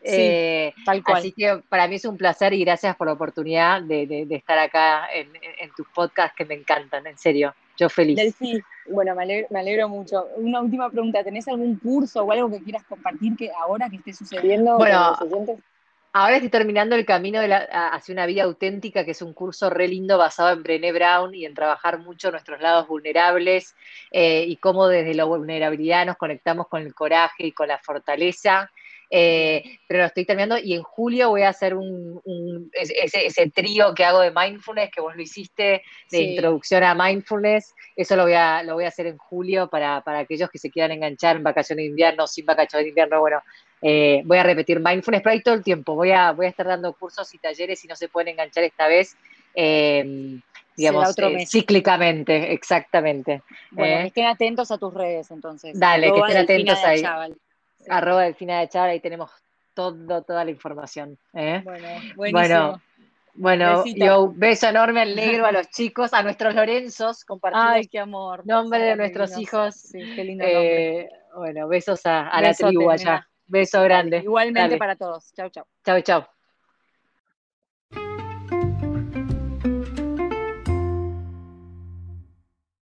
Eh, tal cual. Así que para mí es un placer y gracias por la oportunidad de, estar acá en, tus podcasts que me encantan, en serio. Yo feliz. Delphi, bueno, me alegro, mucho. Una última pregunta, ¿tenés algún curso o algo que quieras compartir que ahora que esté sucediendo? Bueno, ahora estoy terminando el camino hacia una vida auténtica, que es un curso re lindo basado en Brené Brown y en trabajar mucho nuestros lados vulnerables eh, y cómo desde la vulnerabilidad nos conectamos con el coraje y con la fortaleza. Eh, pero lo estoy terminando y en julio voy a hacer un, ese, trío que hago de mindfulness, que vos lo hiciste, de introducción a mindfulness, eso lo voy a, lo voy a hacer en julio para, aquellos que se quieran enganchar en vacaciones de invierno, sin vacaciones de invierno, bueno, eh, voy a repetir mindfulness, pero ahí todo el tiempo, voy a, voy a estar dando cursos y talleres y no se pueden enganchar esta vez. Eh, digamos, cíclicamente, exactamente. Bueno, estén atentos a tus redes entonces. Dale, que estén atentos ahí arroba delfina de Chávez, ahí tenemos todo, toda la información. ¿eh? Bueno, buenísimo. Bueno, yo beso enorme al negro, a <laughs> los chicos, a nuestros Lorenzos, compartimos Ay, qué amor. Nombre de nuestros hijos. Sí, qué lindo eh, Bueno, besos a, la tribu allá. Beso grande. igualmente para todos. Chau, chau. Chau, chau.